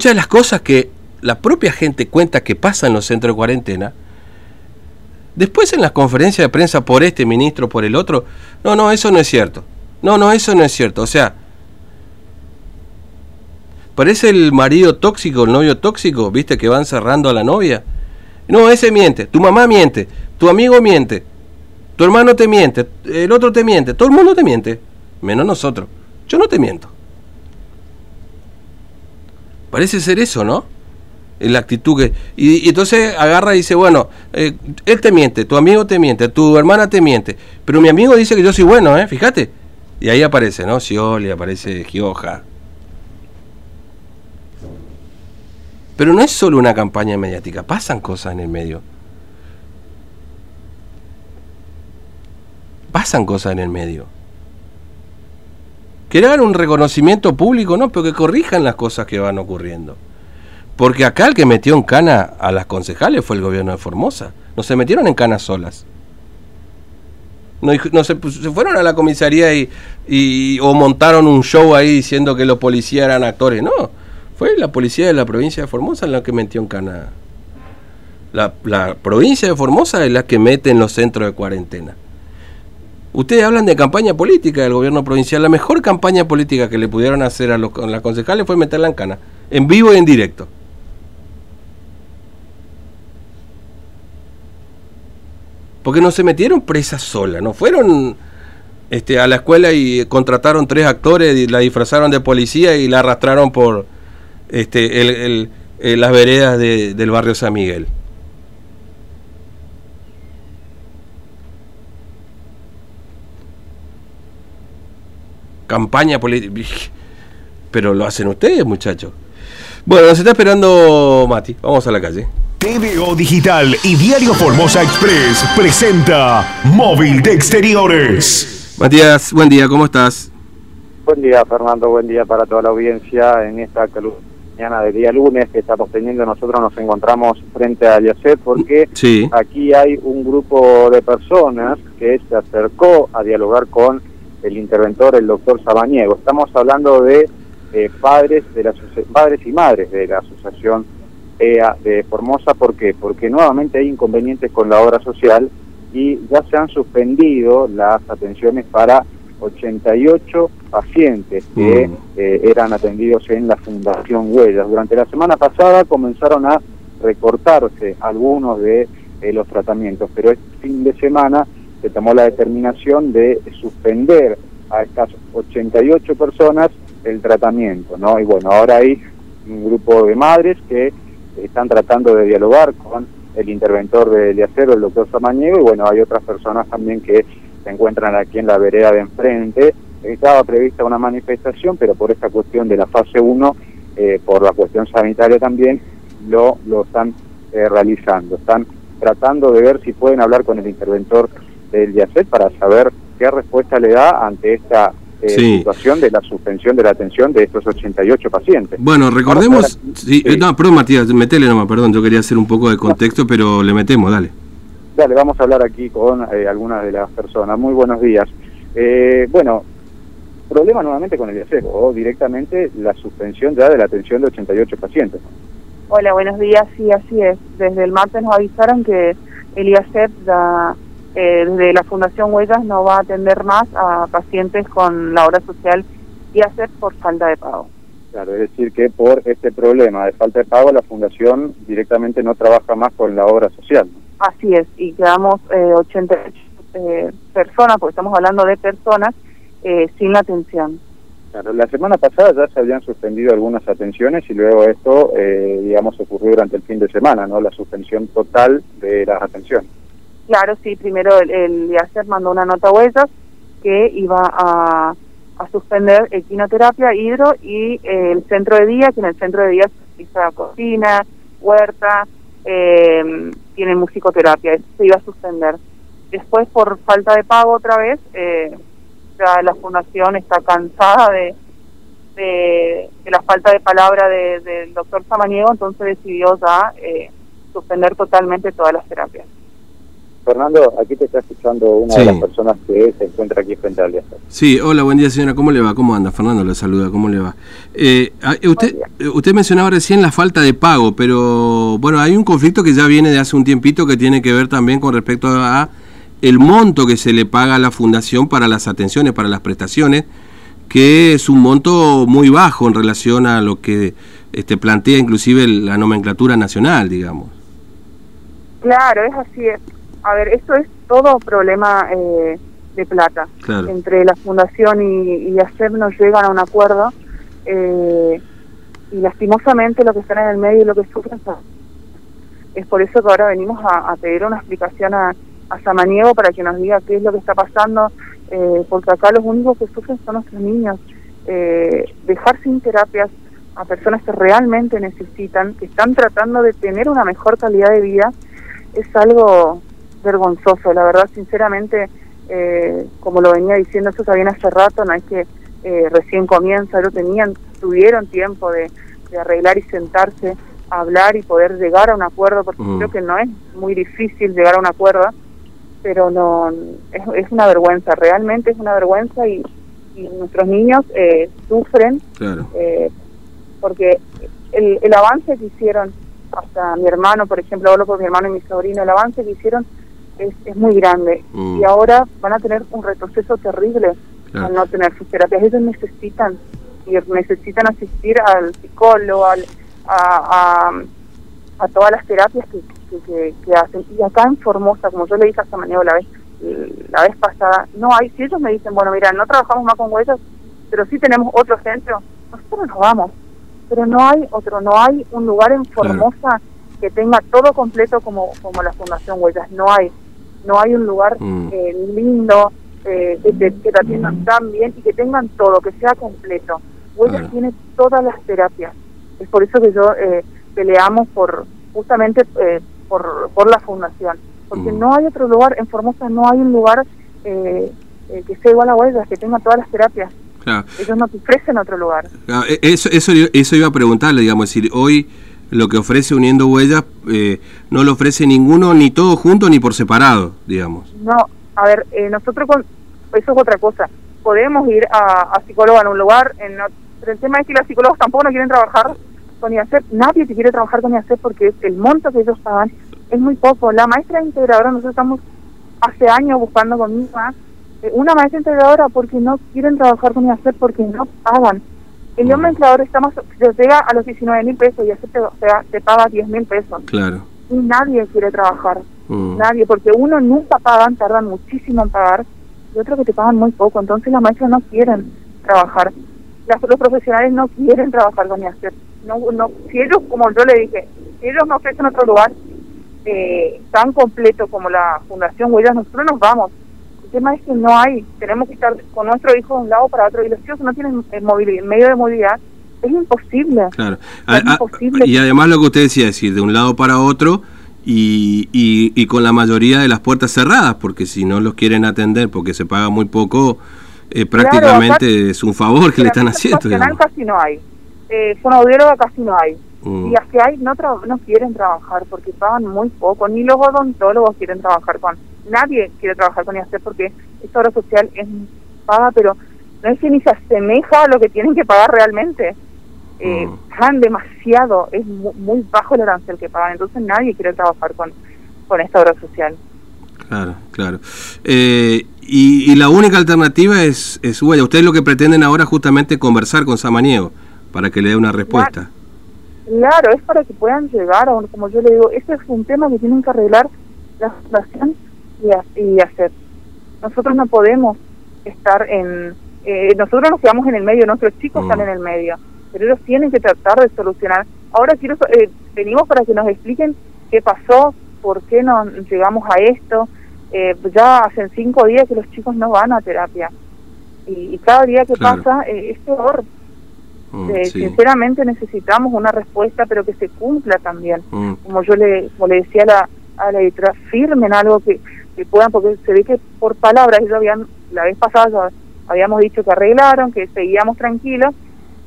muchas de las cosas que la propia gente cuenta que pasa en los centros de cuarentena, después en las conferencias de prensa por este ministro, por el otro, no, no, eso no es cierto. No, no, eso no es cierto. O sea, parece el marido tóxico, el novio tóxico, viste, que van cerrando a la novia. No, ese miente, tu mamá miente, tu amigo miente, tu hermano te miente, el otro te miente, todo el mundo te miente, menos nosotros. Yo no te miento. Parece ser eso, ¿no? La actitud que... Y, entonces agarra y dice, bueno, eh, él te miente, tu amigo te miente, tu hermana te miente, pero mi amigo dice que yo soy bueno, ¿eh? Fíjate. Y ahí aparece, ¿no? Scioli, aparece Gioja. Pero no es solo una campaña mediática, pasan cosas en el medio. Pasan cosas en el medio. Que un reconocimiento público, no, pero que corrijan las cosas que van ocurriendo. Porque acá el que metió en cana a las concejales fue el gobierno de Formosa. No se metieron en cana solas. No, se, fueron a la comisaría y, o montaron un show ahí diciendo que los policías eran actores. No, fue la policía de la provincia de Formosa la que metió en cana. La, la provincia de Formosa es la que mete en los centros de cuarentena. Ustedes hablan de campaña política del gobierno provincial. La mejor campaña política que le pudieron hacer a, los, a las concejales fue meterla en cana, en vivo y en directo. Porque no se metieron presas solas, no fueron este, a la escuela y contrataron tres actores y la disfrazaron de policía y la arrastraron por, este, el, eh, las veredas del barrio San Miguel. Campaña política. Pero lo hacen ustedes, muchachos. Bueno, nos está esperando Mati. Vamos a la calle. TVO Digital y Diario Formosa Express presenta Móvil de Exteriores. Matías, buen día, ¿cómo estás? Buen día, Fernando, buen día para toda la audiencia en esta mañana de día lunes que estamos teniendo. Nosotros nos encontramos frente a Yacet porque aquí hay un grupo de personas que se acercó a dialogar con el interventor, el doctor Sabaniego. Estamos hablando de eh, padres, de la, padres y madres de la asociación EA de Formosa. ¿Por qué? Porque nuevamente hay inconvenientes con la obra social y ya se han suspendido las atenciones para 88 pacientes que mm. eh, eran atendidos en la Fundación Huellas. Durante la semana pasada comenzaron a recortarse algunos de eh, los tratamientos, pero este fin de semana se tomó la determinación de suspender a estas 88 personas el tratamiento, ¿no? Y bueno, ahora hay un grupo de madres que están tratando de dialogar con el interventor de acero, el doctor Samaniego, y bueno, hay otras personas también que se encuentran aquí en la vereda de enfrente. Estaba prevista una manifestación, pero por esta cuestión de la fase 1, eh, por la cuestión sanitaria también, lo, lo están eh, realizando. Están tratando de ver si pueden hablar con el interventor del DIACET para saber qué respuesta le da ante esta eh, situación de la suspensión de la atención de estos 88 pacientes. Bueno, recordemos... Sí, No, perdón Matías, metele nomás, perdón, yo quería hacer un poco de contexto, pero le metemos, dale. Dale, vamos a hablar aquí con eh, algunas de las personas. Muy buenos días. Eh, bueno, problema nuevamente con el IACEP, o directamente la suspensión ya de la atención de 88 pacientes. Hola, buenos días, sí, así es. Desde el martes nos avisaron que el IACEP ya eh, desde la Fundación Huellas no va a atender más a pacientes con la obra social y hacer por falta de pago. Claro, es decir que por este problema de falta de pago la Fundación directamente no trabaja más con la obra social. Así es, y quedamos eh, 88 eh, personas, porque estamos hablando de personas, eh, sin la atención. Claro, la semana pasada ya se habían suspendido algunas atenciones y luego esto, eh, digamos, ocurrió durante el fin de semana, ¿no? La suspensión total de las atenciones. Claro, sí, primero el, el mandó una nota a Huellas que iba a, a suspender equinoterapia, hidro y eh, el centro de día, que en el centro de día se cocina, huerta, eh, tiene musicoterapia, eso se iba a suspender. Después, por falta de pago otra vez, eh, ya la fundación está cansada de, de, la falta de palabra del doctor Samaniego, entonces decidió ya eh, suspender totalmente todas las terapias. Fernando, aquí te está escuchando una de las personas que se encuentra aquí frente al Alianza. Sí, hola, buen día señora, ¿cómo le va? ¿Cómo anda? Fernando le saluda, ¿cómo le va? Eh, ah, usted, usted mencionaba recién la falta de pago, pero bueno, hay un conflicto que ya viene de hace un tiempito que tiene que ver también con respecto a el monto que se le paga a la fundación para las atenciones, para las prestaciones, que es un monto muy bajo en relación a lo que este, plantea inclusive la nomenclatura nacional, digamos. Claro, es así. A ver, esto es todo problema eh, de plata. Entre la fundación y, y ACEP no llegan a un acuerdo eh, y lastimosamente lo que están en el medio y lo que sufren es por eso que ahora venimos a, pedir una explicación a, a, Samaniego para que nos diga qué es lo que está pasando, eh, porque acá los únicos que sufren son nuestros niños. dejar sin terapias a personas que realmente necesitan, que están tratando de tener una mejor calidad de vida, es algo vergonzoso. La verdad, sinceramente, eh, como lo venía diciendo, eso sabían hace rato, no es que eh, recién comienza, lo tenían, tuvieron tiempo de, arreglar y sentarse, a hablar y poder llegar a un acuerdo, porque creo que no es muy difícil llegar a un acuerdo, pero no es, una vergüenza, realmente es una vergüenza y, nuestros niños eh, sufren porque el, el avance que hicieron hasta mi hermano, por ejemplo, hablo por mi hermano y mi sobrino, el avance que hicieron es, es muy grande mm. y ahora van a tener un retroceso terrible al no tener sus terapias. Ellos necesitan y necesitan asistir al psicólogo, al, a, a, todas las terapias que, que, hacen. Y acá en Formosa, como yo le dije hasta mañana la vez, la vez pasada, no hay, si ellos me dicen, bueno, mira, no trabajamos más con huellas, pero sí tenemos otro centro, nosotros nos vamos pero no hay otro, no hay un lugar en Formosa que tenga todo completo como, como la Fundación Huellas, no hay, no hay un lugar mm. eh, lindo, eh, que, que, atiendan tan bien y que tengan todo, que sea completo. Huellas tiene todas las terapias, es por eso que yo eh, peleamos por justamente eh, por, por la fundación, porque mm. no hay otro lugar, en Formosa no hay un lugar que sea igual a Huellas, que tenga todas las terapias. Ellos no te ofrecen otro lugar. E, eso, eso, eso iba a preguntarle, digamos, decir, hoy lo que ofrece Uniendo Huellas eh, no lo ofrece ninguno, ni todo junto, ni por separado, digamos. No, a ver, eh, nosotros con, eso es otra cosa. Podemos ir a, a en un lugar, pero el tema es que los psicólogos tampoco no quieren trabajar con IACEP. Nadie te quiere trabajar con IACEP porque el monto que ellos pagan es muy poco. La maestra integradora, nosotros estamos hace años buscando con misma eh, una maestra integradora porque no quieren trabajar con IACEP porque no pagan. El hombre empleador está más, llega a los 19 mil pesos y IACEP te, te, paga 10 mil pesos. Claro. Y nadie quiere trabajar. Mm. Nadie, porque uno nunca pagan, tardan muchísimo en pagar, y otro que te pagan muy poco. Entonces las maestras no quieren trabajar. Las, los profesionales no quieren trabajar con IACEP. No, no, si ellos, como yo le dije, si ellos no ofrecen otro lugar eh, tan completo como la Fundación Huellas, nosotros nos vamos tema es que no hay, tenemos que estar con nuestro hijo de un lado para otro y los chicos no tienen eh, movilidad, medio de movilidad, es imposible. Claro. Y además lo que usted decía, decir, de un lado para otro y, y, con la mayoría de las puertas cerradas, porque si no los quieren atender porque se paga muy poco, eh, prácticamente es un favor que le están haciendo. casi no hay, eh, casi no hay. Mm. Y que hay no, no quieren trabajar porque pagan muy poco, ni los odontólogos quieren trabajar con nadie quiere trabajar con IACEP porque esta obra social es paga, pero no es que ni se asemeja a lo que tienen que pagar realmente. Eh, mm. Pagan demasiado, es muy, bajo el arancel que pagan, entonces nadie quiere trabajar con, con esta obra social. Claro, claro. Eh, y, la única alternativa es, es, bueno, ustedes lo que pretenden ahora justamente conversar con Samaniego para que le dé una respuesta. Claro, es para que puedan llegar, a, como yo le digo, ese es un tema que tienen que arreglar la fundación y, hacer. Nosotros no podemos estar en... Eh, nosotros nos quedamos en el medio, nuestros chicos están mm. en el medio, pero ellos tienen que tratar de solucionar. Ahora quiero eh, venimos para que nos expliquen qué pasó, por qué no llegamos a esto. Eh, ya hace cinco días que los chicos no van a terapia y, cada día que pasa es peor. Mm, sinceramente necesitamos una respuesta, pero que se cumpla también. Mm. Como yo le, como le decía a la, a la editora, firmen algo que que puedan, porque se ve que por palabras, ellos habían, la vez pasada habíamos dicho que arreglaron, que seguíamos tranquilos,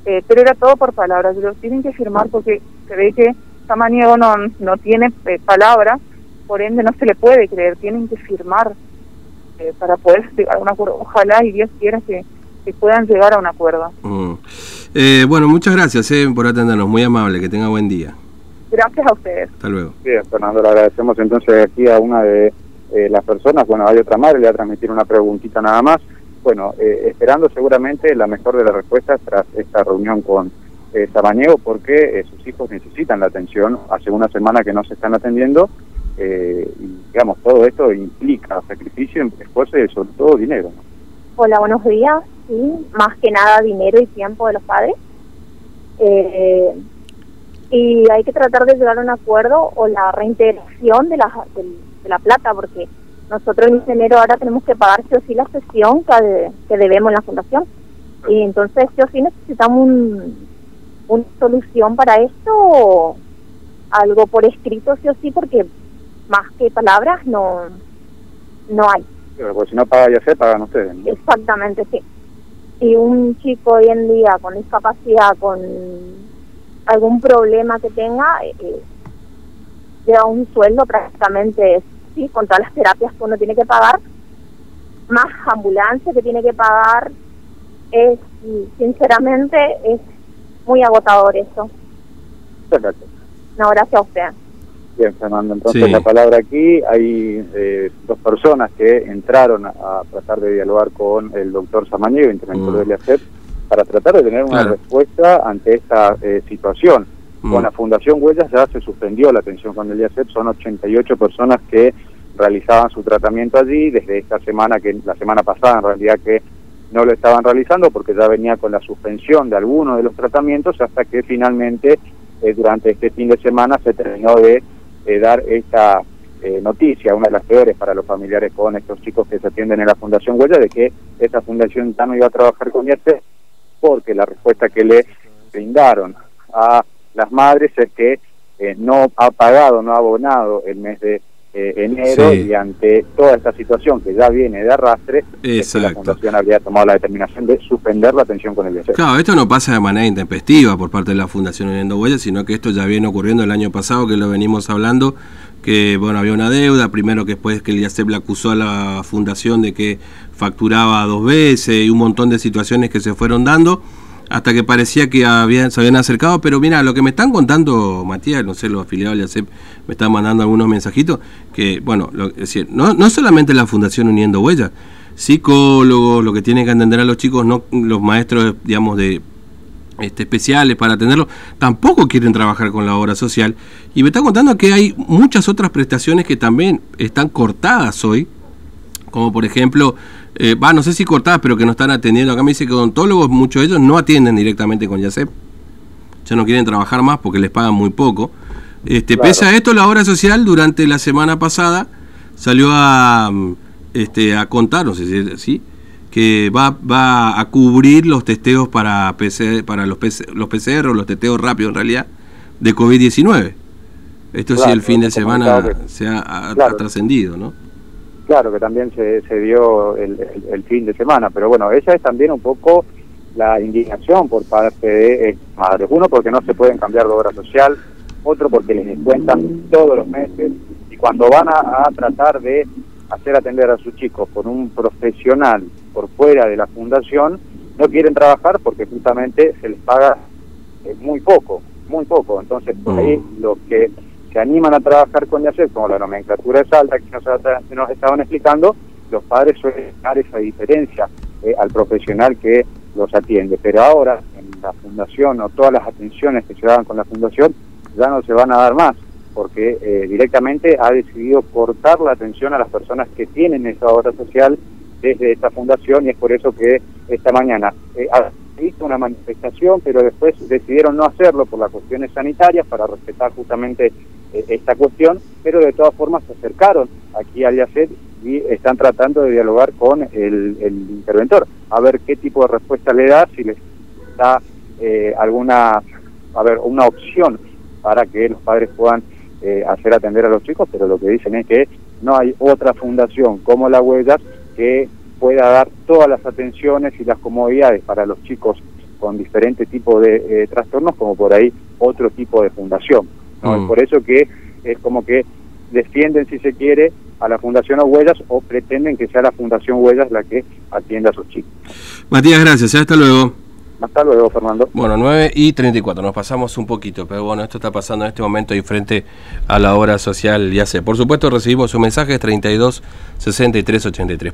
eh, pero era todo por palabras, tienen que firmar porque se ve que Samaniego no, no tiene eh, palabras por ende no se le puede creer, tienen que firmar eh, para poder llegar a un acuerdo. Ojalá y Dios quiera que, puedan llegar a un acuerdo. Mm. Eh, bueno, muchas gracias eh, por atendernos, muy amable, que tenga buen día. Gracias a ustedes. Hasta luego. Bien, Fernando, le agradecemos entonces aquí a una de las personas, bueno, hay otra madre, le voy a transmitir una preguntita nada más. Bueno, esperando seguramente la mejor de las respuestas tras esta reunión con eh, porque sus hijos necesitan la atención. Hace una semana que no se están atendiendo eh, y digamos, todo esto implica sacrificio, esfuerzo y sobre todo dinero. Hola, buenos días. Sí, más que nada dinero y tiempo de los padres. Eh, y hay que tratar de llegar a un acuerdo o la reintegración de la, de, la plata, porque nosotros en enero ahora tenemos que pagar sí o sí la sesión que, que debemos en la fundación. Y entonces sí o sí necesitamos una solución para esto, algo por escrito sí o sí, porque más que palabras no, no hay. Pero pues si no paga ya se pagan ustedes. Exactamente, sí. Y un chico hoy en día con discapacidad, con algún problema que tenga, eh, lleva un sueldo prácticamente, sí, con todas las terapias que uno tiene que pagar, más ambulancia que tiene que pagar, es, sinceramente, es muy agotador eso. Perfecto. No, gracias a usted. Bien, Fernando, entonces la palabra aquí, hay eh, dos personas que entraron a, tratar de dialogar con el doctor Samaniego, interventor mm. del IACEP, para tratar de tener una respuesta ante esta eh, situación. Con mm. la Fundación Huellas ya se suspendió la atención con el IACEP, son 88 personas que realizaban su tratamiento allí, desde esta semana, que la semana pasada en realidad que no lo estaban realizando porque ya venía con la suspensión de algunos de los tratamientos hasta que finalmente eh, durante este fin de semana se terminó de eh, dar esta eh, noticia, una de las peores para los familiares con estos chicos que se atienden en la Fundación Huella, de que esta fundación ya no iba a trabajar con IERTE porque la respuesta que le brindaron a las madres es que eh, no ha pagado, no ha abonado el mes de enero y ante toda esta situación que ya viene de arrastre, la Fundación habría tomado la determinación de suspender la atención con el IES. Claro, esto no pasa de manera intempestiva por parte de la Fundación Uniendo Huellas, sino que esto ya viene ocurriendo el año pasado, que lo venimos hablando, que bueno había una deuda, primero que después que el IACEP le acusó a la Fundación de que facturaba dos veces y un montón de situaciones que se fueron dando hasta que parecía que habían, se habían acercado, pero mira, lo que me están contando, Matías, no sé, los afiliados de ACEP me están mandando algunos mensajitos, que, bueno, lo, es decir, no, no solamente la Fundación Uniendo Huellas, psicólogos, lo que tienen que entender a los chicos, no los maestros, digamos, de este, especiales para atenderlos, tampoco quieren trabajar con la obra social. Y me está contando que hay muchas otras prestaciones que también están cortadas hoy, como por ejemplo eh, no sé si cortadas, pero que no están atendiendo. Acá me dice que odontólogos, muchos de ellos no atienden directamente con YACEP. Ya no quieren trabajar más porque les pagan muy poco. Este, Pese a esto, la obra social durante la semana pasada salió a, mm, este, a contar, no sé si ¿sí? que va, va a cubrir los testeos para, PC, para los, los PCR o los testeos rápidos en realidad de COVID-19. Esto sí, el fin de semana se ha trascendido, ¿no? Claro, que también se, se dio el, fin de semana, pero bueno, esa es también un poco la indignación por parte de eh, madres. Uno, porque no se pueden cambiar de obra social, otro, porque les descuentan todos los meses, y cuando van a, tratar de hacer atender a sus chicos con un profesional por fuera de la fundación, no quieren trabajar porque justamente se les paga eh, muy poco, muy poco. Entonces, por ahí mm. lo que se animan a trabajar con YACEP, como la nomenclatura es alta, que nos, estaban explicando, los padres suelen dar esa diferencia eh, al profesional que los atiende. Pero ahora, en la fundación o todas las atenciones que se daban con la fundación, ya no se van a dar más, porque eh, directamente ha decidido cortar la atención a las personas que tienen esa obra social desde esta fundación y es por eso que esta mañana eh, visto una manifestación, pero después decidieron no hacerlo por las cuestiones sanitarias para respetar justamente eh, esta cuestión, pero de todas formas se acercaron aquí al IACET y están tratando de dialogar con el, interventor, a ver qué tipo de respuesta le da, si les da eh, alguna, a ver, una opción para que los padres puedan eh, hacer atender a los chicos, pero lo que dicen es que no hay otra fundación como la Huellas que pueda dar todas las atenciones y las comodidades para los chicos con diferentes tipos de trastornos como por ahí otro tipo de fundación. Mm. por eso que es como que defienden, si se quiere, a la Fundación Huellas o pretenden que sea la Fundación Huellas la que atienda a sus chicos. Matías, gracias. Hasta luego. Hasta luego, Fernando. Bueno, 9 y 34, nos pasamos un poquito, pero bueno, esto está pasando en este momento y frente a la obra social, ya sé. Por supuesto, recibimos sus mensajes 32 63 83.